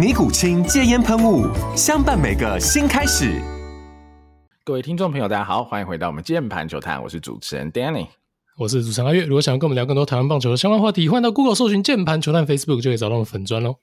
尼古清戒烟喷雾，相伴每个新开始。各位听众朋友，大家好，欢迎回到我们键盘球探，我是主持人 Danny，我是主持人阿月。如果想要跟我们聊更多台湾棒球的相关话题，欢迎到 Google 搜寻键盘球探 Facebook 就可以找到我们粉砖喽。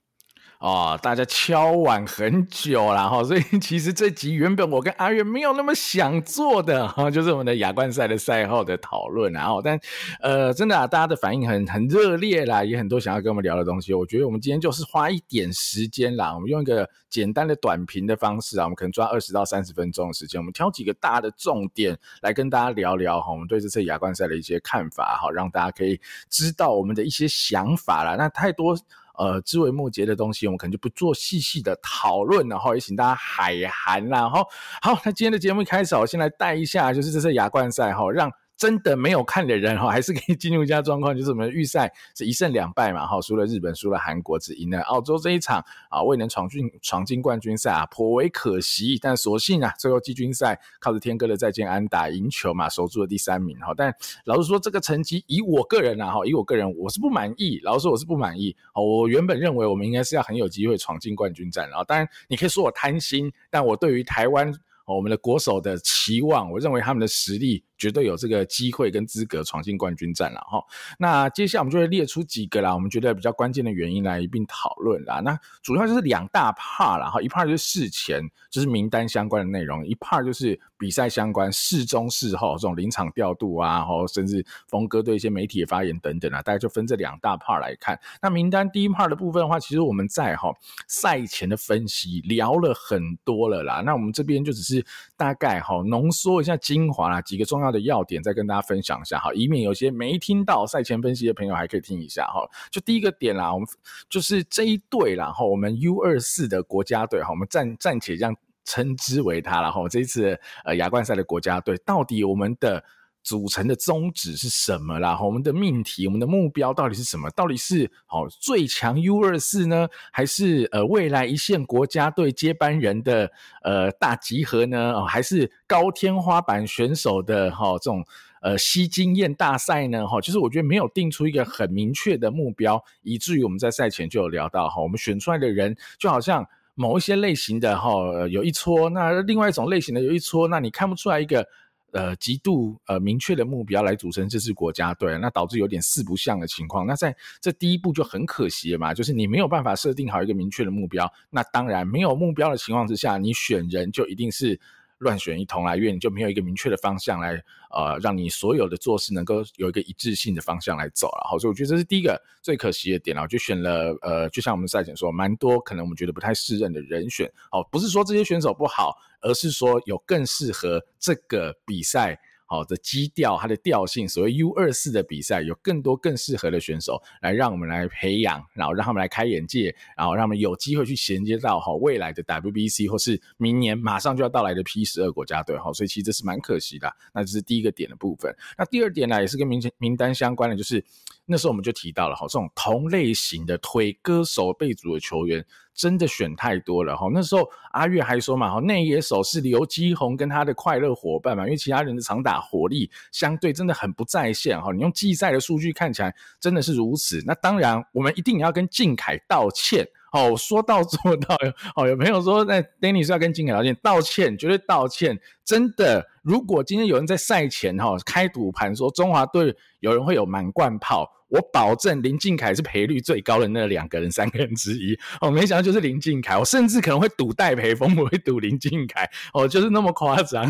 哦，大家敲碗很久了哈，所以 其实这集原本我跟阿月没有那么想做的哈，就是我们的亚冠赛的赛后的讨论，然后但呃，真的啊，大家的反应很很热烈啦，也很多想要跟我们聊的东西。我觉得我们今天就是花一点时间啦，我们用一个简单的短评的方式啊，我们可能抓二十到三十分钟的时间，我们挑几个大的重点来跟大家聊聊哈，我们对这次亚冠赛的一些看法哈，让大家可以知道我们的一些想法啦。那太多。呃，枝微末节的东西，我们可能就不做细细的讨论，然后也请大家海涵啦。哈，好，那今天的节目开始，我先来带一下，就是这次亚冠赛哈，让。真的没有看的人哈，还是可以进入一下状况，就是我们预赛是一胜两败嘛哈，输了日本，输了韩国，只赢了澳洲这一场啊，未能闯进闯进冠军赛啊，颇为可惜。但所幸啊，最后季军赛靠着天哥的再见安打赢球嘛，守住了第三名哈。但老实说，这个成绩以我个人啊哈，以我个人我是不满意。老实说，我是不满意。哦我原本认为我们应该是要很有机会闯进冠军战，然后当然你可以说我贪心，但我对于台湾我们的国手的期望，我认为他们的实力。绝对有这个机会跟资格闯进冠军战了哈。那接下来我们就会列出几个啦，我们觉得比较关键的原因来一并讨论啦。那主要就是两大 part 啦哈，一 part 就是事前就是名单相关的内容，一 part 就是比赛相关事中事后这种临场调度啊，或甚至峰哥对一些媒体的发言等等啊，大概就分这两大 part 来看。那名单第一 part 的部分的话，其实我们在哈赛前的分析聊了很多了啦。那我们这边就只是大概哈浓缩一下精华啦，几个重要的要点再跟大家分享一下哈，以免有些没听到赛前分析的朋友还可以听一下哈。就第一个点啦，我们就是这一队啦哈，我们 U 二四的国家队哈，我们暂暂且这样称之为他然后。这一次呃亚冠赛的国家队，到底我们的组成的宗旨是什么啦？我们的命题，我们的目标到底是什么？到底是好最强 U 二四呢，还是呃未来一线国家队接班人的呃大集合呢？哦，还是高天花板选手的哈这种呃吸经验大赛呢？哈，其实我觉得没有定出一个很明确的目标，以至于我们在赛前就有聊到哈，我们选出来的人就好像某一些类型的哈有一撮，那另外一种类型的有一撮，那你看不出来一个。呃，极度呃明确的目标来组成这支国家队，那导致有点四不像的情况。那在这第一步就很可惜了嘛，就是你没有办法设定好一个明确的目标。那当然没有目标的情况之下，你选人就一定是。乱选一通来，因为你就没有一个明确的方向来，呃，让你所有的做事能够有一个一致性的方向来走了。好，所以我觉得这是第一个最可惜的点了。我就选了，呃，就像我们赛前说，蛮多可能我们觉得不太适任的人选。哦，不是说这些选手不好，而是说有更适合这个比赛。好的基调，它的调性，所谓 U 二四的比赛，有更多更适合的选手来让我们来培养，然后让他们来开眼界，然后让他们有机会去衔接到哈未来的 WBC 或是明年马上就要到来的 P 十二国家队哈，所以其实这是蛮可惜的。那这是第一个点的部分。那第二点呢，也是跟名名单相关的，就是那时候我们就提到了哈，这种同类型的推歌手备组的球员。真的选太多了哈，那时候阿月还说嘛哈，内野手是刘基宏跟他的快乐伙伴嘛，因为其他人的长打火力相对真的很不在线哈，你用季赛的数据看起来真的是如此。那当然，我们一定要跟靖凯道歉哦，说到做到哦，有朋友说那 Danny 是要跟靖凯道歉，道歉绝对道歉，真的。如果今天有人在赛前哈开赌盘说中华队有人会有满贯炮，我保证林靖凯是赔率最高的那两个人、三个人之一。哦，没想到就是林靖凯，我甚至可能会赌戴培峰，我会赌林靖凯。哦，就是那么夸张。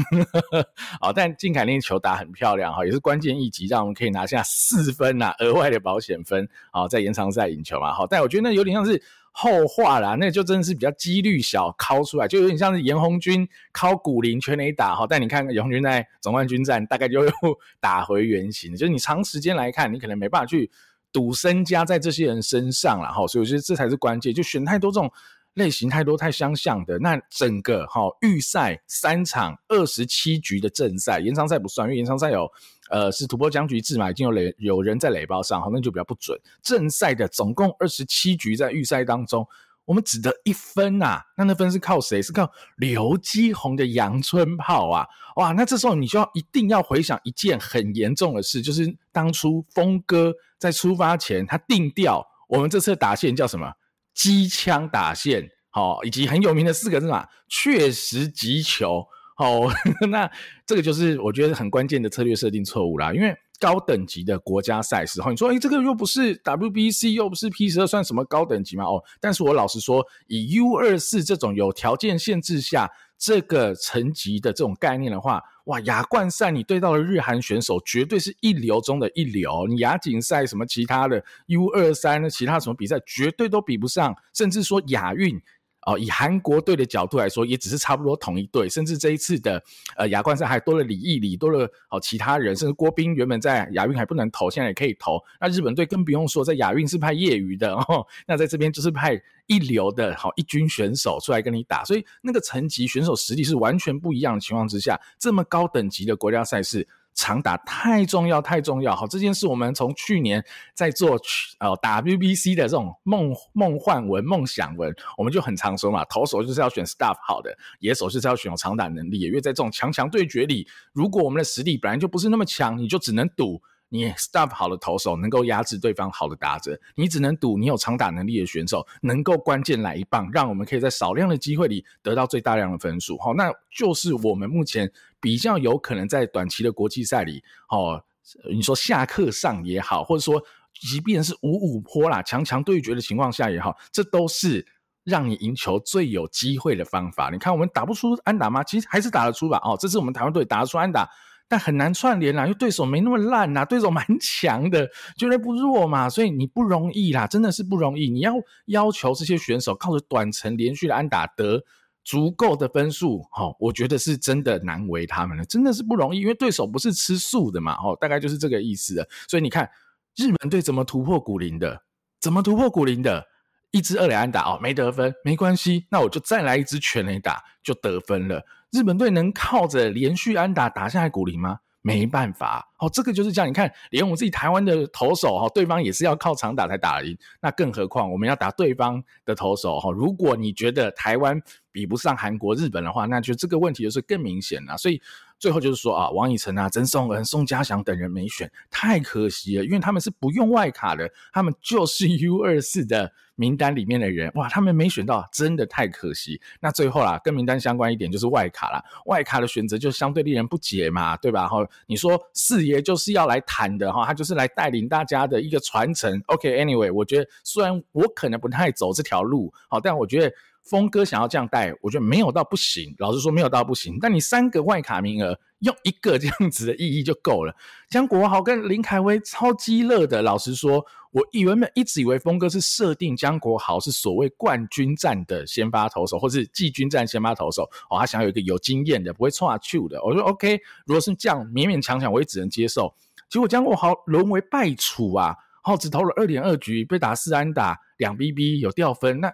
哦，但靖凯那球打很漂亮哈，也是关键一击，让我们可以拿下四分呐、额外的保险分。哦，在延长赛赢球嘛。好，但我觉得那有点像是。后话啦，那就真的是比较几率小，敲出来就有点像是严红军敲古林全垒打哈。但你看严红军在总冠军战大概就又打回原形，就是你长时间来看，你可能没办法去赌身家在这些人身上了哈。所以我觉得这才是关键，就选太多这种类型太多太相像的，那整个哈预赛三场二十七局的正赛，延长赛不算，因为延长赛有。呃，是突破僵局制嘛，已经有垒有人在垒包上，好，那就比较不准。正赛的总共二十七局在预赛当中，我们只得一分呐、啊，那那分是靠谁？是靠刘基宏的阳春炮啊！哇，那这时候你就要一定要回想一件很严重的事，就是当初峰哥在出发前，他定调我们这次打线叫什么？机枪打线，好，以及很有名的四个字嘛，确实击球。好，那这个就是我觉得很关键的策略设定错误啦。因为高等级的国家赛事，哈，你说，诶，这个又不是 WBC，又不是 P 十二，算什么高等级嘛？哦，但是我老实说，以 U 二四这种有条件限制下这个层级的这种概念的话，哇，亚冠赛你对到的日韩选手绝对是一流中的一流。你亚锦赛什么其他的 U 二三，其他什么比赛绝对都比不上，甚至说亚运。哦，以韩国队的角度来说，也只是差不多同一队，甚至这一次的呃亚冠赛还多了李毅礼，多了哦其他人，甚至郭斌原本在亚运还不能投，现在也可以投。那日本队更不用说，在亚运是派业余的哦，那在这边就是派一流的好一军选手出来跟你打，所以那个层级选手实力是完全不一样的情况之下，这么高等级的国家赛事。长打太重要，太重要。好，这件事我们从去年在做呃 WBC 的这种梦梦幻文、梦想文，我们就很常说嘛，投手就是要选 staff 好的，野手就是要选有长打能力。因为在这种强强对决里，如果我们的实力本来就不是那么强，你就只能赌。你 stuff 好的投手能够压制对方好的打者，你只能赌你有长打能力的选手能够关键来一棒，让我们可以在少量的机会里得到最大量的分数。好，那就是我们目前比较有可能在短期的国际赛里，哦，你说下课上也好，或者说即便是五五坡啦，强强对决的情况下也好，这都是让你赢球最有机会的方法。你看我们打不出安打吗？其实还是打得出吧。哦，这次我们台湾队打得出安打。但很难串联啦，因为对手没那么烂呐，对手蛮强的，绝对不弱嘛，所以你不容易啦，真的是不容易。你要要求这些选手靠着短程连续的安打得足够的分数，齁，我觉得是真的难为他们了，真的是不容易，因为对手不是吃素的嘛，哦，大概就是这个意思。所以你看日本队怎么突破古林的，怎么突破古林的，一支二垒安打哦，没得分，没关系，那我就再来一支全垒打就得分了。日本队能靠着连续安打打下来古林吗？没办法，哦，这个就是这样。你看，连我们自己台湾的投手哈，对方也是要靠长打才打赢，那更何况我们要打对方的投手哈。如果你觉得台湾比不上韩国、日本的话，那就这个问题就是更明显了。所以最后就是说啊，王以诚啊、曾颂恩、宋家祥等人没选，太可惜了，因为他们是不用外卡的，他们就是 U 二四的。名单里面的人，哇，他们没选到，真的太可惜。那最后啦，跟名单相关一点就是外卡啦，外卡的选择就相对令人不解嘛，对吧？哈，你说四爷就是要来谈的哈，他就是来带领大家的一个传承。OK，Anyway，我觉得虽然我可能不太走这条路，好，但我觉得。峰哥想要这样带，我觉得没有到不行。老实说，没有到不行。但你三个外卡名额，用一个这样子的意义就够了。江国豪跟林凯威超鸡肋的。老实说，我原本一直以为峰哥是设定江国豪是所谓冠军战的先发投手，或是季军战先发投手。哦，他想要有一个有经验的，不会错啊去的。我说 OK，如果是这样勉勉强强，我也只能接受。结果江国豪沦为败处啊！哦只投了二点二局，被打四安打两 BB，有掉分那。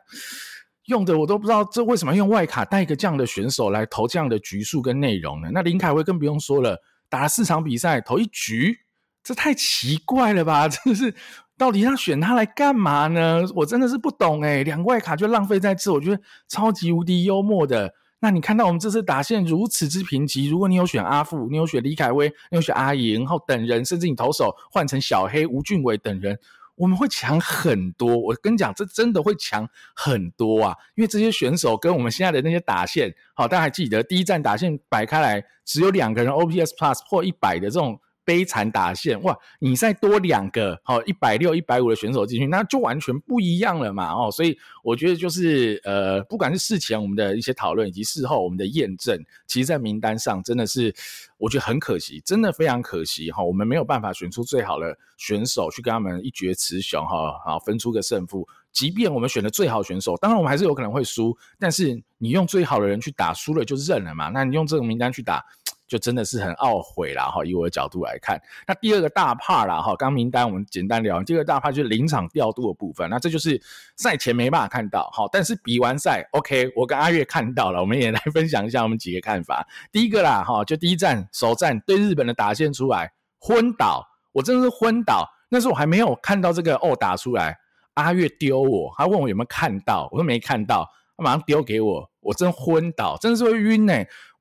用的我都不知道，这为什么用外卡带一个这样的选手来投这样的局数跟内容呢？那林凯威更不用说了，打了四场比赛投一局，这太奇怪了吧？真的是，到底要选他来干嘛呢？我真的是不懂诶，两个外卡就浪费在这，我觉得超级无敌幽默的。那你看到我们这次打线如此之贫瘠，如果你有选阿富，你有选李凯威，你有选阿莹，然后等人，甚至你投手换成小黑、吴俊伟等人。我们会强很多，我跟你讲，这真的会强很多啊！因为这些选手跟我们现在的那些打线，好，大家还记得第一站打线摆开来，只有两个人 OPS Plus 破一百的这种悲惨打线，哇，你再多两个好一百六、一百五的选手进去，那就完全不一样了嘛，哦，所以我觉得就是呃，不管是事前我们的一些讨论，以及事后我们的验证，其实，在名单上真的是我觉得很可惜，真的非常可惜哈，我们没有办法选出最好的选手去跟他们一决雌雄哈，好分出个胜负。即便我们选的最好选手，当然我们还是有可能会输，但是你用最好的人去打，输了就认了嘛。那你用这个名单去打。就真的是很懊悔啦哈，以我的角度来看，那第二个大怕啦哈，刚名单我们简单聊，第二个大怕就是临场调度的部分，那这就是赛前没办法看到哈，但是比完赛，OK，我跟阿月看到了，我们也来分享一下我们几个看法。第一个啦哈，就第一站首战对日本的打线出来昏倒，我真的是昏倒，那时候我还没有看到这个哦打出来，阿月丢我，他问我有没有看到，我说没看到，他马上丢给我，我真昏倒，真的是会晕呢、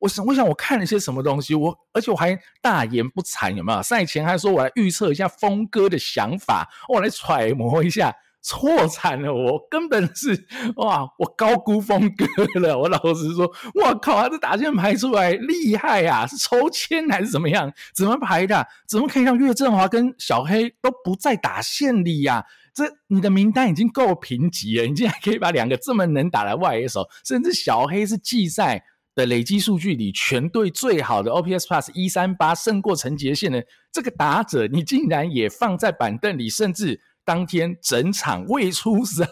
我想，我想，我看了些什么东西？我而且我还大言不惭，有没有？赛前还说我来预测一下峰哥的想法，我来揣摩一下，错惨了！我根本是哇，我高估峰哥了。我老实说，我靠，他这打线排出来厉害啊！是抽签还是怎么样？怎么排的？怎么可以让岳振华跟小黑都不在打线里呀、啊？这你的名单已经够贫瘠了，你竟然可以把两个这么能打的外野手，甚至小黑是季赛。的累积数据里，全队最好的 OPS Plus 一三八胜过陈杰宪的这个打者，你竟然也放在板凳里，甚至当天整场未出赛，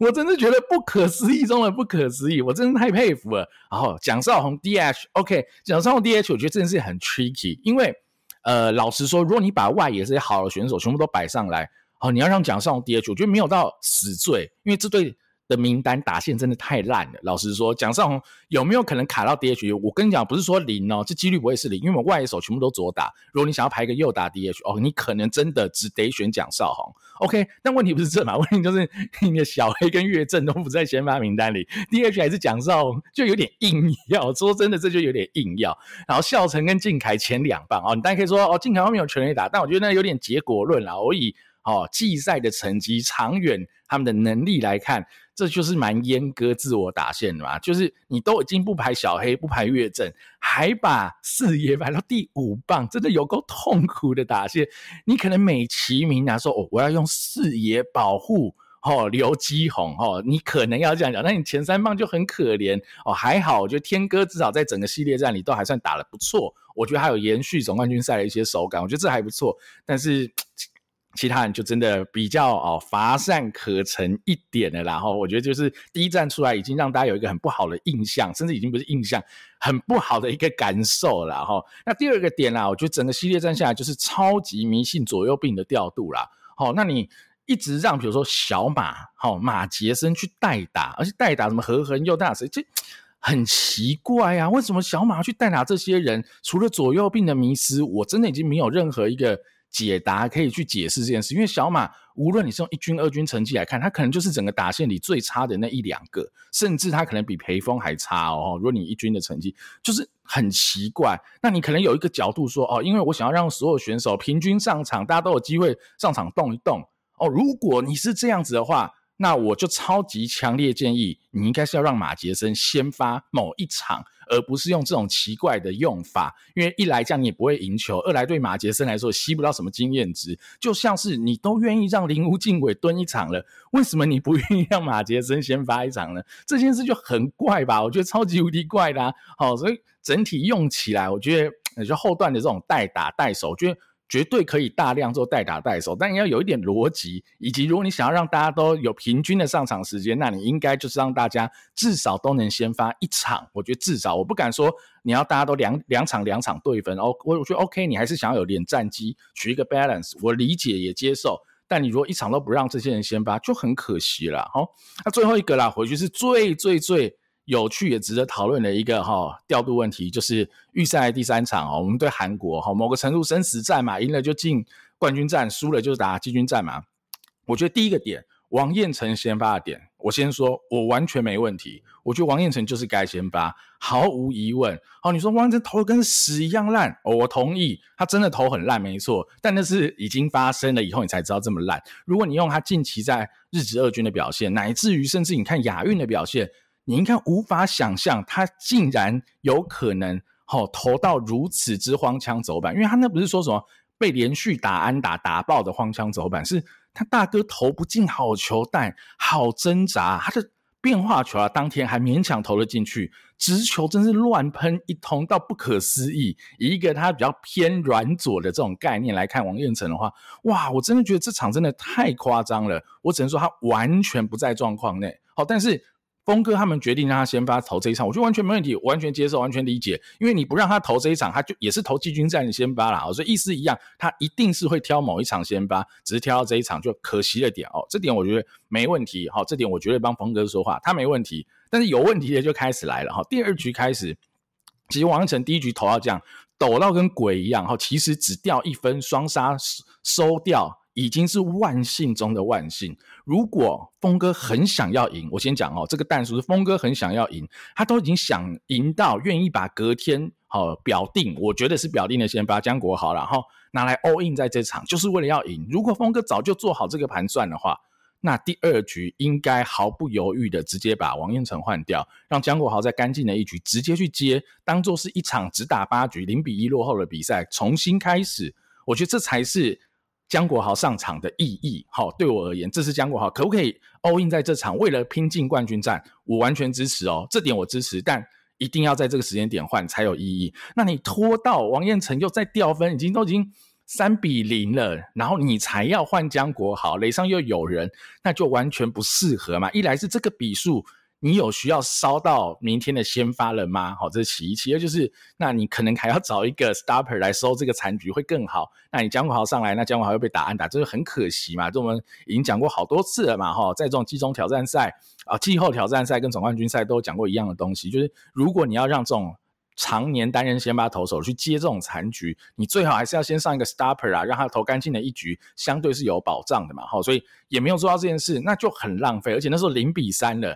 我真的觉得不可思议中的不可思议，我真的太佩服了。然后蒋少宏 DH，OK，蒋少宏 DH，我觉得真的是很 tricky，因为呃，老实说，如果你把外野这些好的选手全部都摆上来，哦，你要让蒋少宏 DH，我觉得没有到死罪，因为这对。的名单打线真的太烂了。老实说，蒋少红有没有可能卡到 DH？我跟你讲，不是说零哦，这几率不会是零，因为我们外手全部都左打。如果你想要排一个右打 DH，哦，你可能真的只得选蒋少红。OK，但问题不是这嘛？问题就是你的小黑跟岳政都不在先发名单里，DH 还是蒋少红，就有点硬要。说真的，这就有点硬要。然后孝成跟靖凯前两棒哦，你大家可以说哦，靖凯后面有全垒打，但我觉得那有点结果论了。我以哦季赛的成绩、长远他们的能力来看。这就是蛮阉割自我打线的嘛，就是你都已经不排小黑，不排岳正，还把四爷排到第五棒，真的有够痛苦的打线。你可能美其名啊说，哦，我要用四爷保护哦刘基宏哦，你可能要这样讲，那你前三棒就很可怜哦。还好，我觉得天哥至少在整个系列战里都还算打得不错，我觉得还有延续总冠军赛的一些手感，我觉得这还不错，但是。其他人就真的比较哦乏善可陈一点的，然后我觉得就是第一站出来已经让大家有一个很不好的印象，甚至已经不是印象，很不好的一个感受了哈。那第二个点啦，我觉得整个系列战下来就是超级迷信左右臂的调度啦。好，那你一直让比如说小马好马杰森去代打，而且代打什么何恒佑大谁，这很奇怪啊？为什么小马去代打这些人？除了左右臂的迷失，我真的已经没有任何一个。解答可以去解释这件事，因为小马无论你是用一军、二军成绩来看，他可能就是整个打线里最差的那一两个，甚至他可能比培峰还差哦。如果你一军的成绩就是很奇怪，那你可能有一个角度说哦，因为我想要让所有选手平均上场，大家都有机会上场动一动哦。如果你是这样子的话。那我就超级强烈建议，你应该是要让马杰森先发某一场，而不是用这种奇怪的用法。因为一来这样你也不会赢球，二来对马杰森来说吸不到什么经验值。就像是你都愿意让林无尽鬼蹲一场了，为什么你不愿意让马杰森先发一场呢？这件事就很怪吧？我觉得超级无敌怪啦啊。好，所以整体用起来，我觉得就后段的这种代打代守，我觉得。绝对可以大量做代打代守，但你要有一点逻辑，以及如果你想要让大家都有平均的上场时间，那你应该就是让大家至少都能先发一场。我觉得至少，我不敢说你要大家都两 两场两场对分哦。我我觉得 OK，你还是想要有点战绩，取一个 balance，我理解也接受。但你如果一场都不让这些人先发，就很可惜了。好，那最后一个啦，回去是最最最。有趣也值得讨论的一个哈调度问题，就是预赛第三场哦，我们对韩国哈某个程度生死战嘛，赢了就进冠军战，输了就打季军战嘛。我觉得第一个点，王彦辰先发的点，我先说，我完全没问题。我觉得王彦辰就是该先发，毫无疑问。哦，你说王彦辰投的跟屎一样烂，哦，我同意，他真的投很烂，没错。但那是已经发生了以后，你才知道这么烂。如果你用他近期在日职二军的表现，乃至于甚至你看亚运的表现。你应该无法想象，他竟然有可能好、投到如此之荒腔走板，因为他那不是说什么被连续打安打打爆的荒腔走板，是他大哥投不进好球带，好挣扎，他的。变化球啊，当天还勉强投了进去，直球真是乱喷一通，到不可思议。以一个他比较偏软左的这种概念来看王彦成的话，哇，我真的觉得这场真的太夸张了。我只能说他完全不在状况内。好，但是。峰哥他们决定让他先发投这一场，我觉得完全没问题，完全接受，完全理解。因为你不让他投这一场，他就也是投季军战的先发啦，所以意思一样，他一定是会挑某一场先发，只是挑到这一场就可惜了点哦。这点我觉得没问题，好，这点我绝对帮峰哥说话，他没问题。但是有问题的就开始来了哈，第二局开始，其实王彦辰第一局投到这样，抖到跟鬼一样哈，其实只掉一分，双杀收掉。已经是万幸中的万幸。如果峰哥很想要赢，我先讲哦，这个弹数是峰哥很想要赢，他都已经想赢到愿意把隔天好、哦、表定，我觉得是表定的先发江国豪，然后拿来 all in 在这场，就是为了要赢。如果峰哥早就做好这个盘算的话，那第二局应该毫不犹豫的直接把王彦辰换掉，让江国豪在干净的一局直接去接，当做是一场只打八局零比一落后的比赛重新开始。我觉得这才是。江国豪上场的意义，好，对我而言，这是江国豪可不可以 all in 在这场，为了拼进冠军战，我完全支持哦，这点我支持，但一定要在这个时间点换才有意义。那你拖到王彦成又再掉分，已经都已经三比零了，然后你才要换江国豪，垒上又有人，那就完全不适合嘛。一来是这个比数。你有需要烧到明天的先发了吗？好，这是其一。其二就是，那你可能还要找一个 stopper 来收这个残局会更好。那你江国豪上来，那江国豪又被打安打，这就很可惜嘛。这我们已经讲过好多次了嘛，哈，在这种季中挑战赛啊、季后挑战赛跟总冠军赛都讲过一样的东西，就是如果你要让这种常年担任先发投手去接这种残局，你最好还是要先上一个 stopper 啊，让他投干净的一局，相对是有保障的嘛。好，所以也没有做到这件事，那就很浪费。而且那时候零比三了。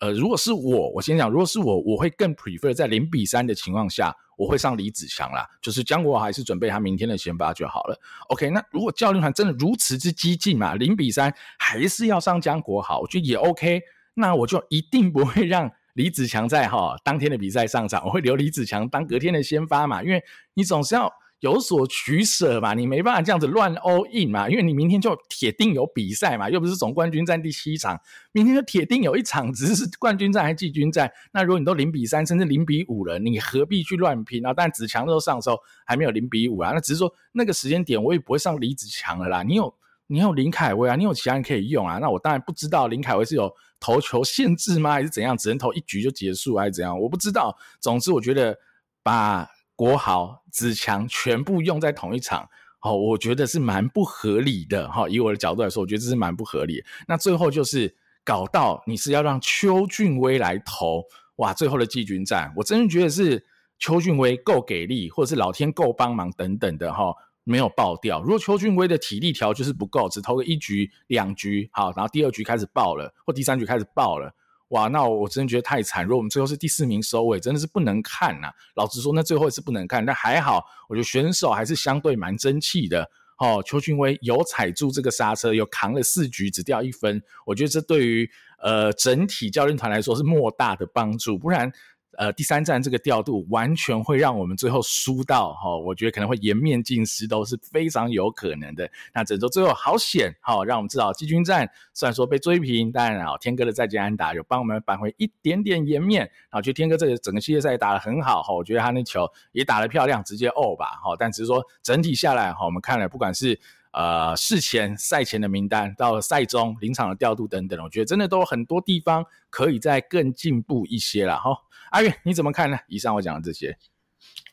呃，如果是我，我先讲，如果是我，我会更 prefer 在零比三的情况下，我会上李子强啦，就是江国豪还是准备他明天的先发就好了。OK，那如果教练团真的如此之激进嘛，零比三还是要上江国豪，我觉得也 OK，那我就一定不会让李子强在哈当天的比赛上场，我会留李子强当隔天的先发嘛，因为你总是要。有所取舍嘛，你没办法这样子乱 all in 嘛，因为你明天就铁定有比赛嘛，又不是总冠军战第七场，明天就铁定有一场，只是冠军战还是季军战。那如果你都零比三甚至零比五了，你何必去乱拼啊？但子强那时候上的时候还没有零比五啊，那只是说那个时间点我也不会上李子强了啦。你有你有林凯威啊，你有其他人可以用啊。那我当然不知道林凯威是有投球限制吗，还是怎样，只能投一局就结束还是怎样，我不知道。总之我觉得把。国豪、子强全部用在同一场，哦，我觉得是蛮不合理的哈。以我的角度来说，我觉得这是蛮不合理。那最后就是搞到你是要让邱俊威来投，哇，最后的季军战，我真的觉得是邱俊威够给力，或者是老天够帮忙等等的哈，没有爆掉。如果邱俊威的体力条就是不够，只投个一局、两局，好，然后第二局开始爆了，或第三局开始爆了。哇，那我真的觉得太惨。如果我们最后是第四名收尾，真的是不能看呐、老实说，那最后是不能看，但还好，我觉得选手还是相对蛮争气的。哦，邱俊威有踩住这个刹车，有扛了四局，只掉一分。我觉得这对于呃整体教练团来说是莫大的帮助，不然。呃，第三站这个调度完全会让我们最后输到哈、哦，我觉得可能会颜面尽失都是非常有可能的。那整周最后好险，好、哦、让我们知道季军战虽然说被追平，但啊、哦、天哥的再见安打有帮我们扳回一点点颜面。然后觉得天哥这个整个系列赛打得很好哈、哦，我觉得他那球也打得漂亮，直接 O 吧哈。但只是说整体下来哈、哦，我们看了不管是呃事前赛前的名单到赛中临场的调度等等，我觉得真的都很多地方可以再更进步一些了哈。哦阿月，你怎么看呢？以上我讲的这些，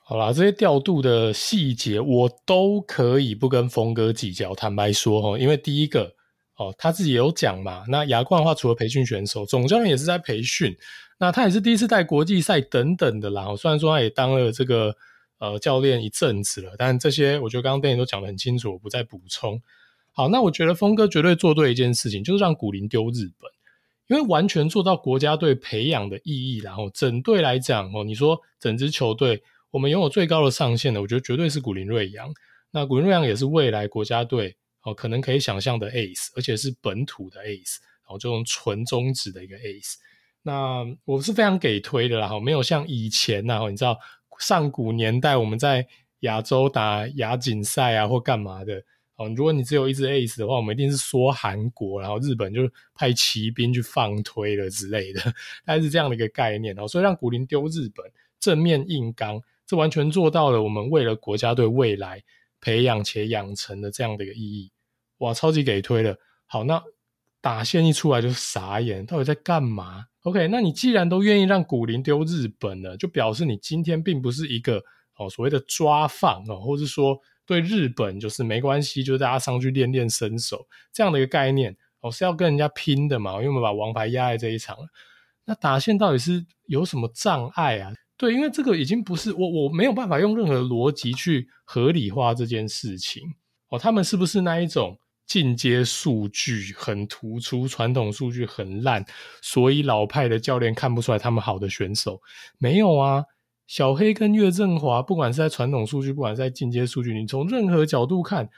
好啦，这些调度的细节我都可以不跟峰哥计较。坦白说哈，因为第一个哦，他自己也有讲嘛。那牙冠的话，除了培训选手，总教练也是在培训。那他也是第一次带国际赛等等的啦。虽然说他也当了这个呃教练一阵子了，但这些我觉得刚刚 Danny 都讲得很清楚，我不再补充。好，那我觉得峰哥绝对做对一件事情，就是让古林丢日本。因为完全做到国家队培养的意义，然后整队来讲哦，你说整支球队我们拥有最高的上限的，我觉得绝对是古林瑞阳。那古林瑞阳也是未来国家队哦可能可以想象的 ace，而且是本土的 ace，然后这种纯中职的一个 ace。那我是非常给推的啦，哈，没有像以前呐，你知道上古年代我们在亚洲打亚锦赛啊或干嘛的。哦，如果你只有一支 ace 的话，我们一定是说韩国，然后日本就派骑兵去放推了之类的，大概是这样的一个概念哦。所以让古林丢日本，正面硬刚，这完全做到了我们为了国家队未来培养且养成的这样的一个意义，哇，超级给推了。好，那打线一出来就傻眼，到底在干嘛？OK，那你既然都愿意让古林丢日本了，就表示你今天并不是一个哦所谓的抓放哦，或是说。对日本就是没关系，就大家上去练练身手这样的一个概念哦，是要跟人家拼的嘛？因为我们把王牌压在这一场。那打线到底是有什么障碍啊？对，因为这个已经不是我我没有办法用任何逻辑去合理化这件事情哦。他们是不是那一种进阶数据很突出，传统数据很烂，所以老派的教练看不出来他们好的选手？没有啊。小黑跟岳振华，不管是在传统数据，不管是在进阶数据，你从任何角度看，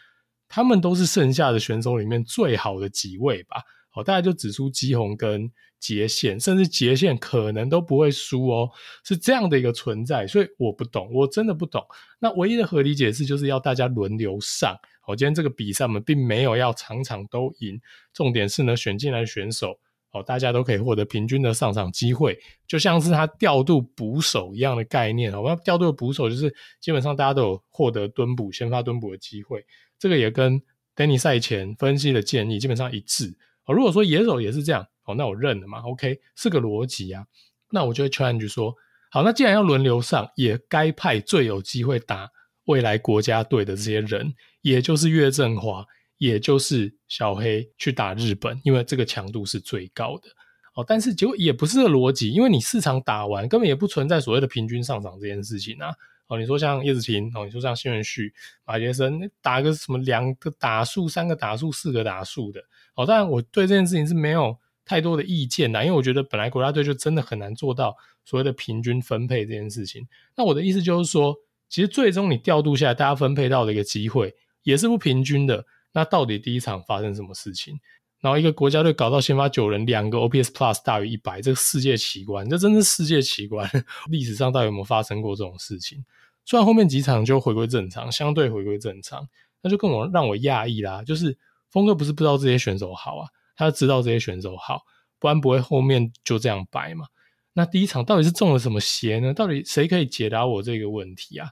他们都是剩下的选手里面最好的几位吧？好，大家就指出基宏跟杰宪，甚至杰宪可能都不会输哦，是这样的一个存在。所以我不懂，我真的不懂。那唯一的合理解释就是要大家轮流上。好，今天这个比赛我们并没有要场场都赢，重点是呢，选进来的选手。哦，大家都可以获得平均的上场机会，就像是他调度捕手一样的概念。我们调度的捕手就是基本上大家都有获得蹲捕、先发蹲捕的机会，这个也跟 Danny 赛前分析的建议基本上一致。哦，如果说野手也是这样，哦，那我认了嘛，OK，是个逻辑啊。那我就会 challenge 说，好，那既然要轮流上，也该派最有机会打未来国家队的这些人，也就是岳振华。也就是小黑去打日本，因为这个强度是最高的哦。但是结果也不是个逻辑，因为你四场打完，根本也不存在所谓的平均上涨这件事情啊。哦，你说像叶子琴，哦，你说像新元旭、马杰森，打个什么两个打数、三个打数、四个打数的，哦，当然我对这件事情是没有太多的意见的，因为我觉得本来国家队就真的很难做到所谓的平均分配这件事情。那我的意思就是说，其实最终你调度下来，大家分配到的一个机会也是不平均的。那到底第一场发生什么事情？然后一个国家队搞到先发九人，两个 OPS Plus 大于一百，这个世界奇观，这真是世界奇观。历史上到底有没有发生过这种事情？虽然后面几场就回归正常，相对回归正常，那就更我让我讶异啦。就是峰哥不是不知道这些选手好啊，他知道这些选手好，不然不会后面就这样摆嘛。那第一场到底是中了什么邪呢？到底谁可以解答我这个问题啊？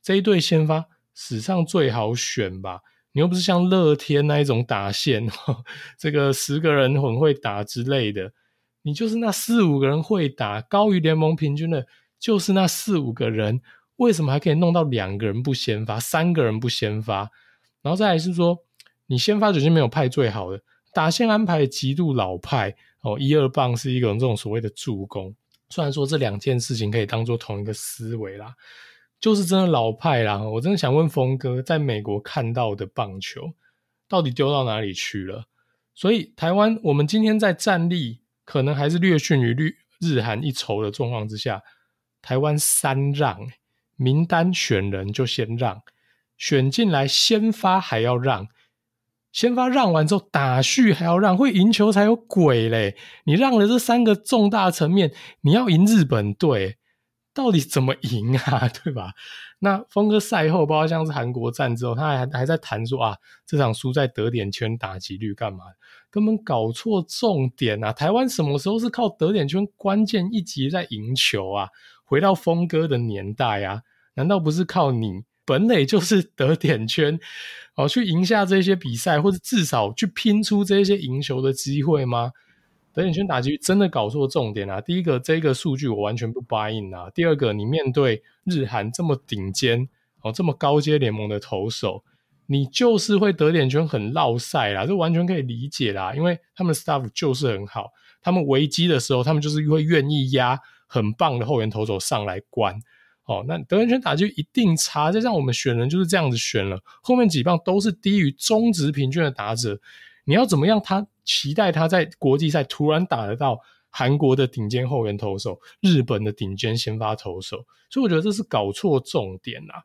这一队先发史上最好选吧。你又不是像乐天那一种打线，这个十个人很会打之类的，你就是那四五个人会打，高于联盟平均的，就是那四五个人，为什么还可以弄到两个人不先发，三个人不先发？然后再来是说，你先发就已经没有派最好的，打线安排极度老派哦，一二棒是一个这种所谓的助攻，虽然说这两件事情可以当做同一个思维啦。就是真的老派啦！我真的想问峰哥，在美国看到的棒球到底丢到哪里去了？所以台湾，我们今天在战力可能还是略逊于日日韩一筹的状况之下，台湾三让，名单选人就先让，选进来先发还要让，先发让完之后打序还要让，会赢球才有鬼嘞！你让了这三个重大层面，你要赢日本队。到底怎么赢啊？对吧？那峰哥赛后，包括像是韩国战之后，他还还在谈说啊，这场输在得点圈打击率干嘛？根本搞错重点啊！台湾什么时候是靠得点圈关键一击在赢球啊？回到峰哥的年代啊，难道不是靠你本垒就是得点圈哦，去赢下这些比赛，或者至少去拼出这些赢球的机会吗？得点圈打击真的搞错重点啊！第一个，这个数据我完全不 buy in 啊。第二个，你面对日韩这么顶尖哦，这么高阶联盟的投手，你就是会得点圈很落赛啦，这完全可以理解啦，因为他们 staff 就是很好，他们危机的时候，他们就是会愿意压很棒的后援投手上来关哦。那得点圈打击一定差，就像我们选人就是这样子选了，后面几棒都是低于中值平均的打者，你要怎么样他？期待他在国际赛突然打得到韩国的顶尖后援投手、日本的顶尖先发投手，所以我觉得这是搞错重点啦。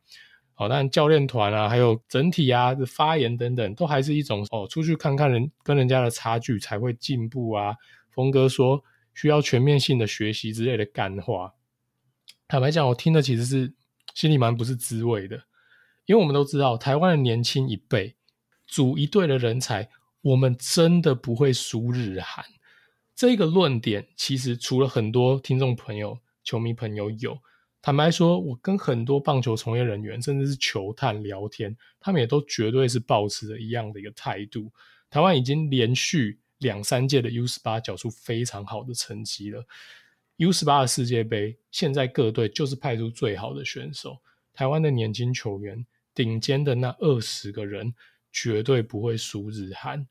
好，但教练团啊，还有整体啊的发言等等，都还是一种哦，出去看看人跟人家的差距才会进步啊。峰哥说需要全面性的学习之类的干话，坦白讲，我听的其实是心里蛮不是滋味的。因为我们都知道，台湾的年轻一辈组一队的人才，我们真的不会输日韩。这个论点其实除了很多听众朋友、球迷朋友有，坦白说，我跟很多棒球从业人员，甚至是球探聊天，他们也都绝对是保持着一样的一个态度。台湾已经连续两三届的 U 十八缴出非常好的成绩了。U 十八的世界杯，现在各队就是派出最好的选手。台湾的年轻球员，顶尖的那二十个人，绝对不会输日韩。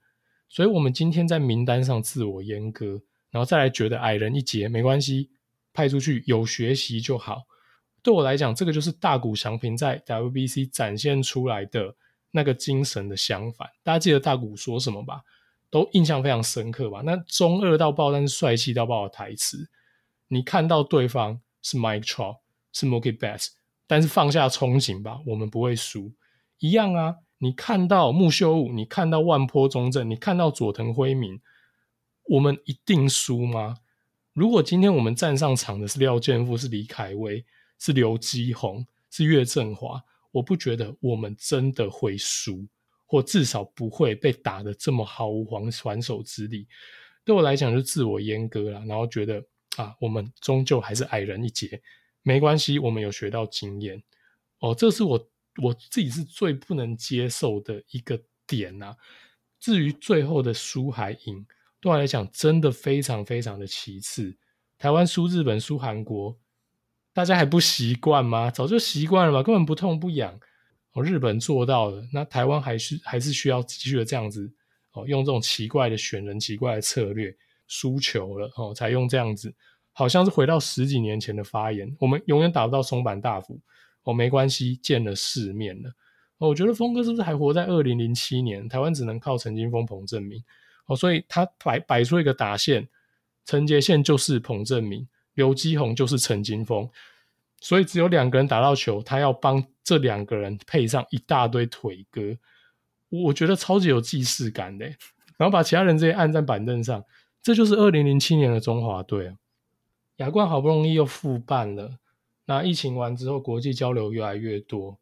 所以，我们今天在名单上自我阉割，然后再来觉得矮人一截没关系，派出去有学习就好。对我来讲，这个就是大谷翔平在 WBC 展现出来的那个精神的相反。大家记得大谷说什么吧？都印象非常深刻吧？那中二到爆，但是帅气到爆的台词。你看到对方是 Mike Trout，是 Mookie Betts，但是放下憧憬吧，我们不会输。一样啊，你看到木秀武，你看到万坡中正，你看到佐藤辉明，我们一定输吗？如果今天我们站上场的是廖健富，是李凯威，是刘基宏，是岳振华，我不觉得我们真的会输，或至少不会被打得这么毫无还还手之力。对我来讲，就自我阉割了，然后觉得。啊，我们终究还是矮人一截，没关系，我们有学到经验。哦，这是我我自己是最不能接受的一个点呐、至于最后的输还赢，对我来讲真的非常非常的其次。台湾输日本、输韩国，大家还不习惯吗？早就习惯了吧，根本不痛不痒。哦，日本做到了，那台湾还是还是需要继续的这样子哦，用这种奇怪的选人、奇怪的策略。输球了哦，才用这样子，好像是回到十几年前的发言。我们永远打不到松坂大辅哦，没关系，见了世面了。哦，我觉得峰哥是不是还活在二零零七年？台湾只能靠陈金锋、彭正明哦，所以他摆摆出一个打线，陈杰宪就是彭正明，刘基宏就是陈金锋，所以只有两个人打到球，他要帮这两个人配上一大堆腿哥，我觉得超级有既视感的。然后把其他人这些按在板凳上。这就是二零零七年的中华队啊，亚冠好不容易又复办了。那疫情完之后，国际交流越来越多，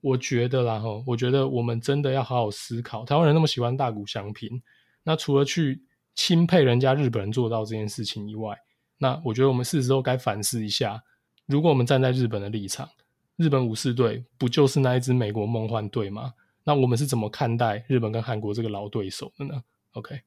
我觉得啦哈，我觉得我们真的要好好思考。台湾人那么喜欢大谷翔平，那除了去钦佩人家日本人做到这件事情以外，那我觉得我们是时候该反思一下，如果我们站在日本的立场，日本武士队不就是那一支美国梦幻队吗？那我们是怎么看待日本跟韩国这个老对手的呢？OK。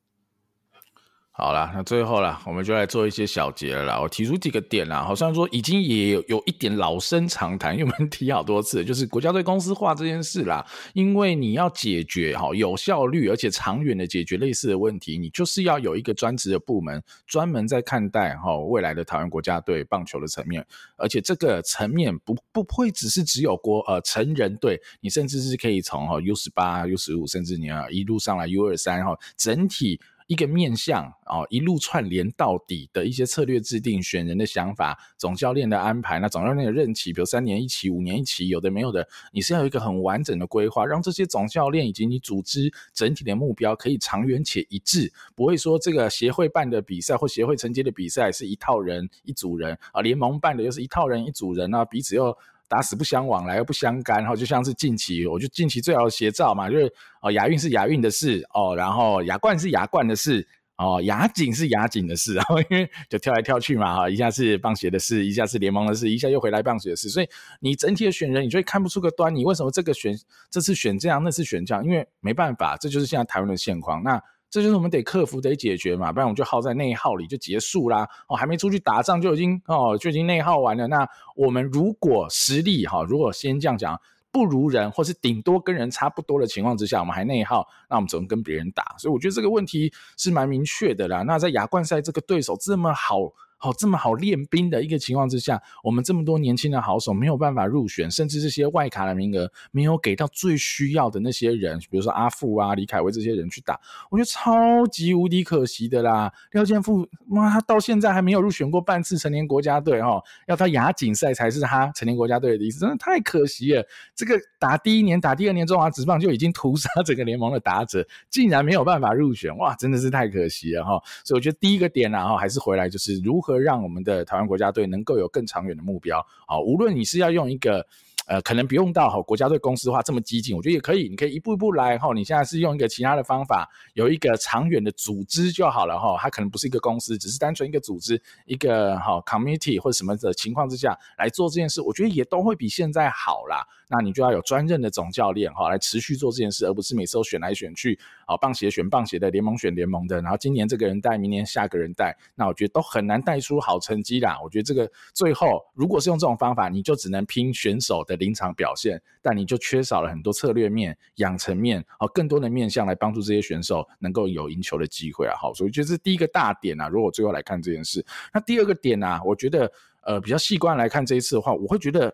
好啦，那最后啦，我们就来做一些小结了啦。我提出几个点啦，好像说已经也有有一点老生常谈，因为我们提好多次，就是国家队公司化这件事啦。因为你要解决哈有效率而且长远的解决类似的问题，你就是要有一个专职的部门，专门在看待哈未来的台湾国家队棒球的层面，而且这个层面不不会只是只有国呃成人队，你甚至是可以从哈 U 十八、U 十五，甚至你要一路上来 U 二三，然后整体。一个面向啊，一路串联到底的一些策略制定、选人的想法、总教练的安排，那总教练的任期，比如三年一期、五年一期，有的没有的，你是要有一个很完整的规划，让这些总教练以及你组织整体的目标可以长远且一致，不会说这个协会办的比赛或协会承接的比赛是一套人一组人啊，联盟办的又是一套人一组人啊，彼此又。打死不相往来，又不相干，然后就像是近期，我觉得近期最好的写照嘛，就是哦亚运是亚运的事哦，然后亚冠是亚冠的事哦，亚锦是亚锦的事，然后因为就跳来跳去嘛哈，一下是棒协的事，一下是联盟的事，一下又回来棒协的事，所以你整体的选人，你就会看不出个端倪，为什么这个选这次选这样，那次选这样？因为没办法，这就是现在台湾的现况。那。这就是我们得克服、得解决嘛，不然我们就耗在内耗里就结束啦。哦，还没出去打仗就已经哦就已经内耗完了。那我们如果实力哈，如果先这样讲不如人，或是顶多跟人差不多的情况之下，我们还内耗，那我们怎么跟别人打？所以我觉得这个问题是蛮明确的啦。那在亚冠赛这个对手这么好。好，这么好练兵的一个情况之下，我们这么多年轻的好手没有办法入选，甚至这些外卡的名额没有给到最需要的那些人，比如说阿富啊、李凯威这些人去打，我觉得超级无敌可惜的啦。廖健富，哇，他到现在还没有入选过半次成年国家队哈，要到亚锦赛才是他成年国家队的意思，真的太可惜了。这个打第一年、打第二年中华职棒就已经屠杀整个联盟的打者，竟然没有办法入选，哇，真的是太可惜了哈。所以我觉得第一个点啊，哈，还是回来就是如何。让我们的台湾国家队能够有更长远的目标啊！无论你是要用一个呃，可能不用到哈国家队公司化这么激进，我觉得也可以，你可以一步一步来哈。你现在是用一个其他的方法，有一个长远的组织就好了哈。它可能不是一个公司，只是单纯一个组织，一个哈 committee 或者什么的情况之下来做这件事，我觉得也都会比现在好啦。那你就要有专任的总教练哈，来持续做这件事，而不是每次都选来选去，好棒协选棒协的，联盟选联盟的，然后今年这个人带，明年下个人带，那我觉得都很难带出好成绩啦。我觉得这个最后如果是用这种方法，你就只能拼选手的临场表现，但你就缺少了很多策略面、养成面，好更多的面向来帮助这些选手能够有赢球的机会啊。好，所以这是第一个大点啊。如果最后来看这件事，那第二个点啊，我觉得呃比较细观来看这一次的话，我会觉得。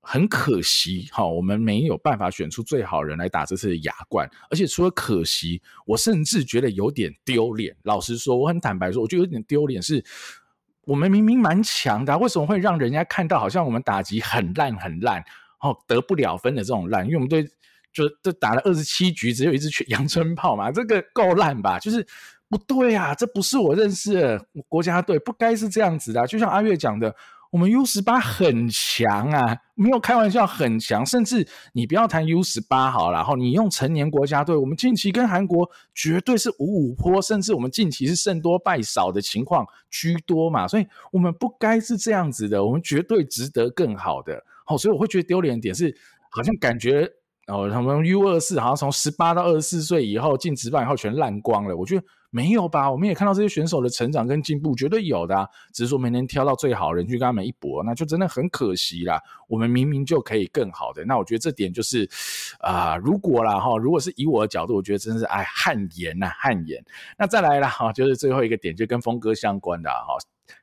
很可惜，哈，我们没有办法选出最好人来打这次的亚冠，而且除了可惜，我甚至觉得有点丢脸。老实说，我很坦白说，我觉得有点丢脸，是我们明明蛮强的，为什么会让人家看到好像我们打击很烂很烂，哦，得不了分的这种烂？因为我们队就就打了二十七局，只有一支 阳春炮嘛，这个够烂吧？就是不对啊，这不是我认识的国家队，不该是这样子的。就像阿月讲的。我们 U 十八很强啊，没有开玩笑，很强。甚至你不要谈 U 十八好了，然后你用成年国家队，我们近期跟韩国绝对是五五坡，甚至我们近期是胜多败少的情况居多嘛，所以我们不该是这样子的，我们绝对值得更好的。好，所以我会觉得丢脸点是，好像感觉哦，他们 U 二四好像从十八到二十四岁以后进职棒以后全烂光了，我觉得。没有吧？我们也看到这些选手的成长跟进步，绝对有的。只是说没能挑到最好的人去跟他们一搏，那就真的很可惜啦。我们明明就可以更好的，那我觉得这点就是啊、如果啦哈，如果是以我的角度，我觉得真是哎汗颜呐汗颜。那再来啦哈，就是最后一个点，就跟峰哥相关的哈。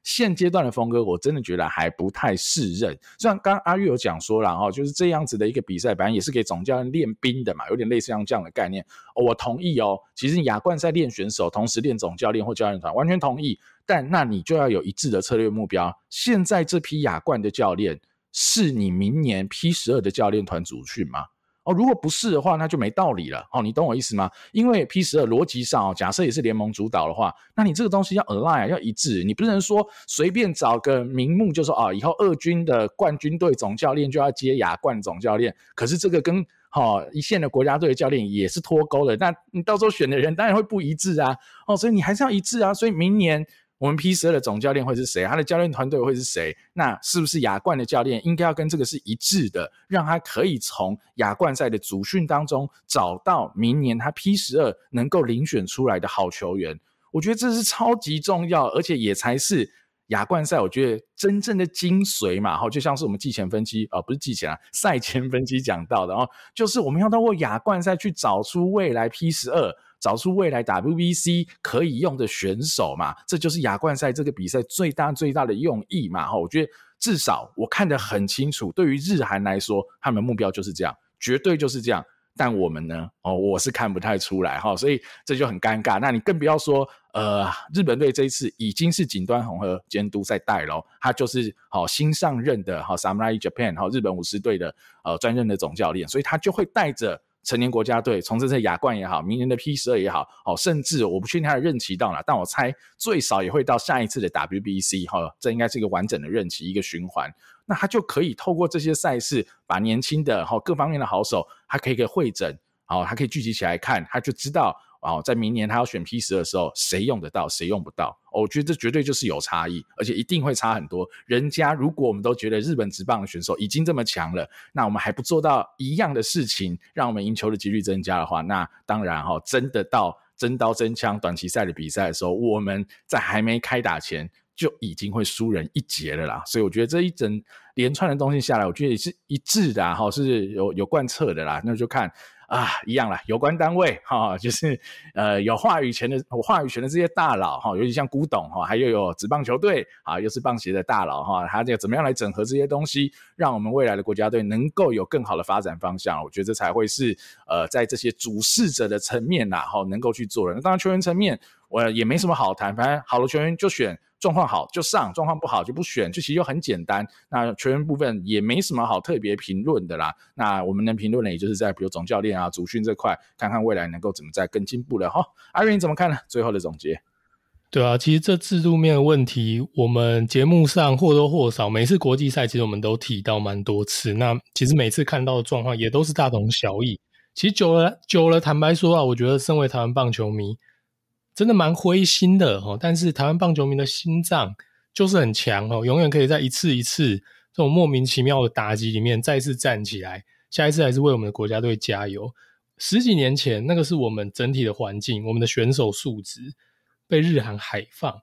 现阶段的峰哥，我真的觉得还不太适任。虽然刚阿玉有讲说了哈，就是这样子的一个比赛，本来也是给总教练练兵的嘛，有点类似像这样的概念。我同意哦。其实亚冠赛练选手，同时练总教练或教练团，完全同意。但那你就要有一致的策略目标。现在这批亚冠的教练，是你明年 P 十二的教练团组训吗？哦，如果不是的话，那就没道理了。哦，你懂我意思吗？因为 P 十二逻辑上哦，假设也是联盟主导的话，那你这个东西要 align 要一致，你不能说随便找个名目就说啊，以后二军的冠军队总教练就要接亚冠总教练。可是这个跟哈一线的国家队的教练也是脱钩的，那你到时候选的人当然会不一致啊。哦，所以你还是要一致啊。所以明年。我们 P 十二的总教练会是谁？他的教练团队会是谁？那是不是亚冠的教练应该要跟这个是一致的，让他可以从亚冠赛的组训当中找到明年他 P 十二能够遴选出来的好球员？我觉得这是超级重要，而且也才是亚冠赛我觉得真正的精髓嘛。哈，就像是我们季前分析啊，不是季前啊，赛前分析讲到的哦，就是我们要通过亚冠赛去找出未来 P 十二。找出未来 WBC 可以用的选手嘛，这就是亚冠赛这个比赛最大最大的用意嘛。哈，我觉得至少我看得很清楚，对于日韩来说，他们目标就是这样，绝对就是这样。但我们呢，哦，我是看不太出来哈，所以这就很尴尬。那你更不要说，呃，日本队这一次已经是井端红和监督在带喽，他就是好新上任的哈 Samurai Japan 哈日本武士队的呃专任的总教练，所以他就会带着。成年国家队从这次亚冠也好，明年的 P 十二也好，哦，甚至我不确定他的任期到哪，但我猜最少也会到下一次的 WBC 哈，这应该是一个完整的任期，一个循环，那他就可以透过这些赛事，把年轻的哈各方面的好手，他可以给会诊，哦，他可以聚集起来看，他就知道。哦，在明年他要选 P 十的时候，谁用得到，谁用不到？哦，我觉得这绝对就是有差异，而且一定会差很多。人家如果我们都觉得日本职棒的选手已经这么强了，那我们还不做到一样的事情，让我们赢球的几率增加的话，那当然哈、哦，真的到真刀真枪短期赛的比赛的时候，我们在还没开打前就已经会输人一截了啦。所以我觉得这一整连串的东西下来，我觉得也是一致的哈，是有有贯彻的啦。那就看。啊，一样啦，有关单位哈，就是呃有话语权的，有话语权的这些大佬哈，尤其像古董哈，还有有职棒球队啊，又是棒协的大佬哈，他这个怎么样来整合这些东西，让我们未来的国家队能够有更好的发展方向？我觉得这才会是呃在这些主事者的层面呐，哈，能够去做人。当然球员层面，我也没什么好谈，反正好的球员就选。状况好就上，状况不好就不选，就其实就很简单。那球员部分也没什么好特别评论的啦。那我们能评论的，也就是在比如总教练啊、主训这块，看看未来能够怎么再更进步了哈。阿瑞你怎么看呢？最后的总结。对啊，其实这制度面的问题，我们节目上或多或少，每次国际赛其实我们都提到蛮多次。那其实每次看到的状况也都是大同小异。其实久了久了，坦白说啊，我觉得身为台湾棒球迷，真的蛮灰心的哈。但是台湾棒球迷的心脏就是很强哦，永远可以在一次一次这种莫名其妙的打击里面再次站起来，下一次还是为我们的国家队加油。十几年前那个是我们整体的环境，我们的选手素质。被日韩海放，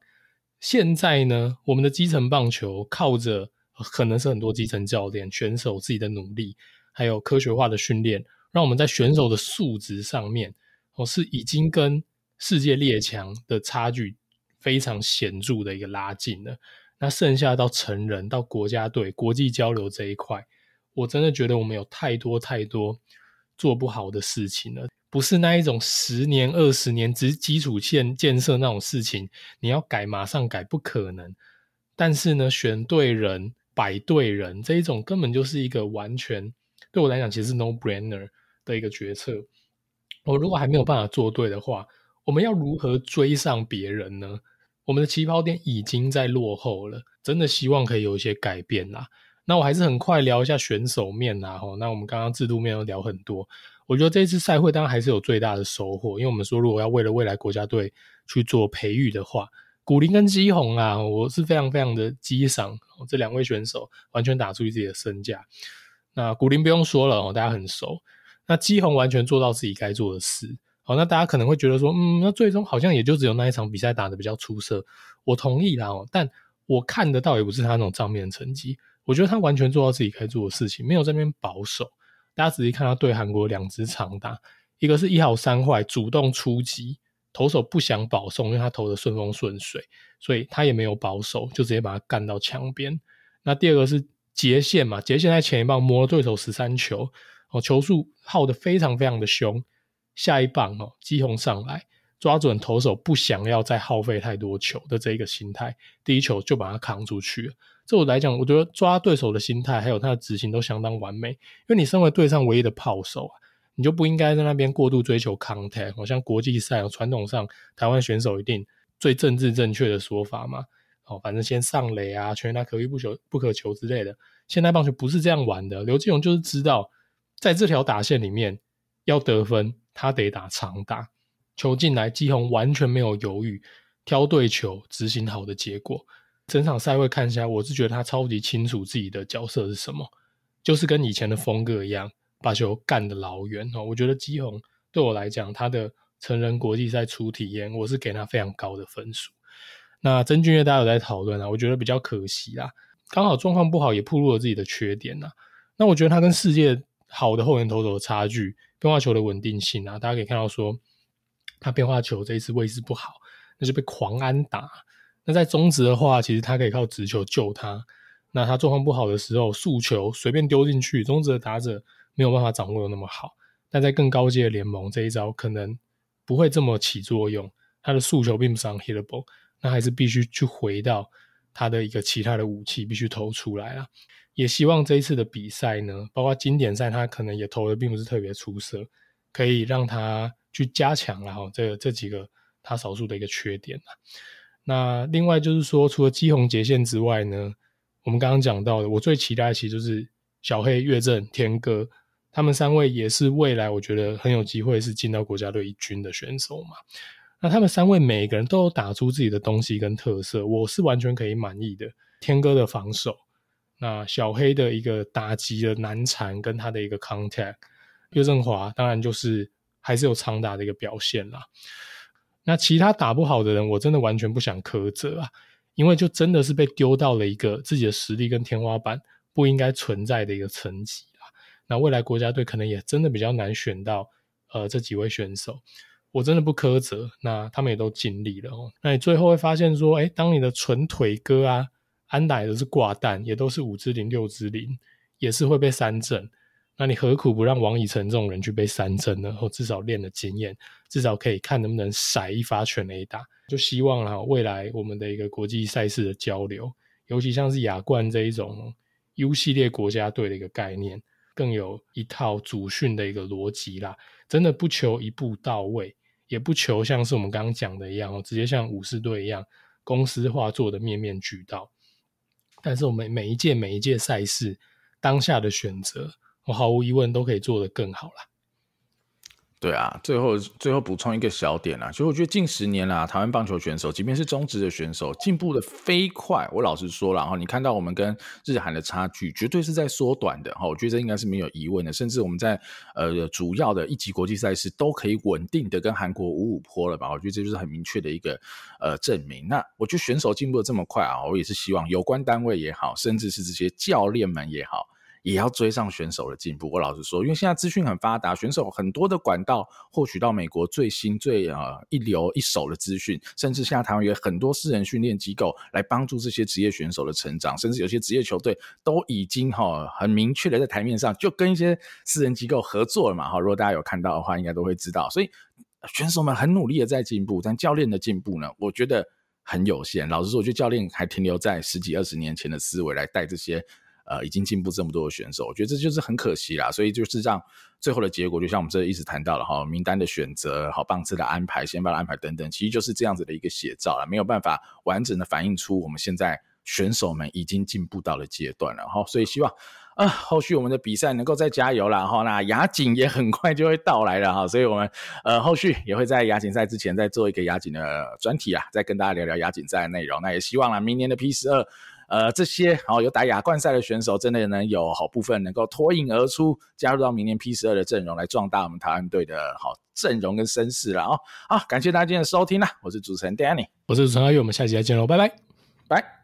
现在呢，我们的基层棒球靠着可能是很多基层教练、选手自己的努力，还有科学化的训练，让我们在选手的素质上面，哦，是已经跟世界列强的差距非常显著的一个拉近了。那剩下到成人、到国家队、国际交流这一块，我真的觉得我们有太多太多做不好的事情了。不是那一种十年、二十年只是基础建建设那种事情，你要改马上改不可能。但是呢，选对人、摆对人这一种根本就是一个完全对我来讲其实是 no brainer 的一个决策。我如果还没有办法做对的话，我们要如何追上别人呢？我们的起跑点已经在落后了，真的希望可以有一些改变啦。那我还是很快聊一下选手面啦。吼，那我们刚刚制度面都聊很多。我觉得这次赛会当然还是有最大的收获，因为我们说如果要为了未来国家队去做培育的话，古林跟基宏啊，我是非常非常的激赏这两位选手完全打出自己的身价。那古林不用说了哦，大家很熟。那基宏完全做到自己该做的事。好，那大家可能会觉得说，嗯，那最终好像也就只有那一场比赛打得比较出色。我同意啦，但我看得到也不是他那种账面成绩。我觉得他完全做到自己该做的事情，没有在那边保守。大家仔细看他对韩国两支长打，一个是一好三坏主动出击，投手不想保送，因为他投的顺风顺水，所以他也没有保守，就直接把他干到墙边。那第二个是截线嘛，截线在前一棒摸了对手十三球，哦，球数耗得非常非常的凶。下一棒哦，基宏上来抓准投手不想要再耗费太多球的这一个心态，第一球就把他扛出去了。对我来讲，我觉得抓对手的心态还有他的执行都相当完美。因为你身为队上唯一的炮手啊，你就不应该在那边过度追求 contact。好像国际赛传统上，台湾选手一定最政治正确的说法嘛。哦，反正先上垒啊，全垒打可遇不求不可求之类的。现在棒球不是这样玩的。刘基鸿就是知道，在这条打线里面要得分，他得打长打。球进来，基鸿完全没有犹豫，挑对球，执行好的结果。整场赛会看下来，我是觉得他超级清楚自己的角色是什么，就是跟以前的风格一样，把球干得老远哦。我觉得基宏对我来讲，他的成人国际赛初体验，我是给他非常高的分数。那曾俊岳大家有在讨论啊，我觉得比较可惜啦，刚好状况不好，也暴露了自己的缺点呐。那我觉得他跟世界好的后援投手的差距，变化球的稳定性啊，大家可以看到说，他变化球这一次位置不好，那就被狂安打。那在中职的话，其实他可以靠直球救他。那他状况不好的时候，速球随便丢进去，中职的打者没有办法掌握的那么好。但在更高阶的联盟，这一招可能不会这么起作用。他的速球并不是 unhittable，那还是必须去回到他的一个其他的武器，必须投出来啦。也希望这一次的比赛呢，包括经典赛，他可能也投的并不是特别出色，可以让他去加强然后这这几个他少数的一个缺点。那另外就是说，除了基宏截线之外呢，我们刚刚讲到的，我最期待其实就是小黑、岳正、天哥，他们三位也是未来我觉得很有机会是进到国家队一军的选手嘛。那他们三位每一个人都有打出自己的东西跟特色，我是完全可以满意的。天哥的防守，那小黑的一个打击的难缠跟他的一个 contact，岳振华当然就是还是有长打的一个表现啦。那其他打不好的人，我真的完全不想苛责啊，因为就真的是被丢到了一个自己的实力跟天花板不应该存在的一个层级啊。那未来国家队可能也真的比较难选到呃这几位选手，我真的不苛责。那他们也都尽力了哦。那你最后会发现说，哎，当你的纯腿哥啊，安打也都是挂蛋，也都是五支零六支零，也是会被三振。那你何苦不让王以诚这种人去被三振呢？或至少练了经验，至少可以看能不能甩一发全垒打。就希望啊，未来我们的一个国际赛事的交流，尤其像是亚冠这一种 U 系列国家队的一个概念，更有一套组训的一个逻辑啦。真的不求一步到位，也不求像是我们刚刚讲的一样哦，直接像武士队一样公司化做的面面俱到。但是我们每一届每一届赛事当下的选择，我毫无疑问都可以做得更好啦。对啊，最后最后补充一个小点啊，其实我觉得近十年啦，台湾棒球选手，即便是中职的选手，进步的飞快。我老实说了，然后你看到我们跟日韩的差距，绝对是在缩短的哈。我觉得这应该是没有疑问的，甚至我们在呃主要的一级国际赛事都可以稳定的跟韩国五五坡了吧？我觉得这就是很明确的一个呃证明。那我觉得选手进步的这么快啊，我也是希望有关单位也好，甚至是这些教练们也好。也要追上选手的进步。我老实说，因为现在资讯很发达，选手很多的管道获取到美国最新最呃一流一手的资讯，甚至现在台湾有很多私人训练机构来帮助这些职业选手的成长，甚至有些职业球队都已经哈很明确的在台面上就跟一些私人机构合作了嘛哈。如果大家有看到的话，应该都会知道。所以选手们很努力的在进步，但教练的进步呢，我觉得很有限。老实说，我觉得教练还停留在十几二十年前的思维来带这些。呃，已经进步这么多的选手，我觉得这就是很可惜啦。所以就是让最后的结果，就像我们这一直谈到了哈，名单的选择、好棒次的安排、先发的安排等等，其实就是这样子的一个写照了，没有办法完整的反映出我们现在选手们已经进步到了阶段了哈。所以希望啊，后续我们的比赛能够再加油啦哈。那亚锦也很快就会到来了哈，所以我们呃后续也会在亚锦赛之前再做一个亚锦的专题啊，再跟大家聊聊亚锦赛的内容。那也希望啦，明年的 P 十二。呃，这些好、哦、有打亚冠赛的选手，真的能有好部分能够脱颖而出，加入到明年 P 十二的阵容，来壮大我们台湾队的好阵容跟声势了哦。好，感谢大家今天的收听啦，我是主持人 Danny，我是主持人阿月，我们下期再见喽，拜拜，拜。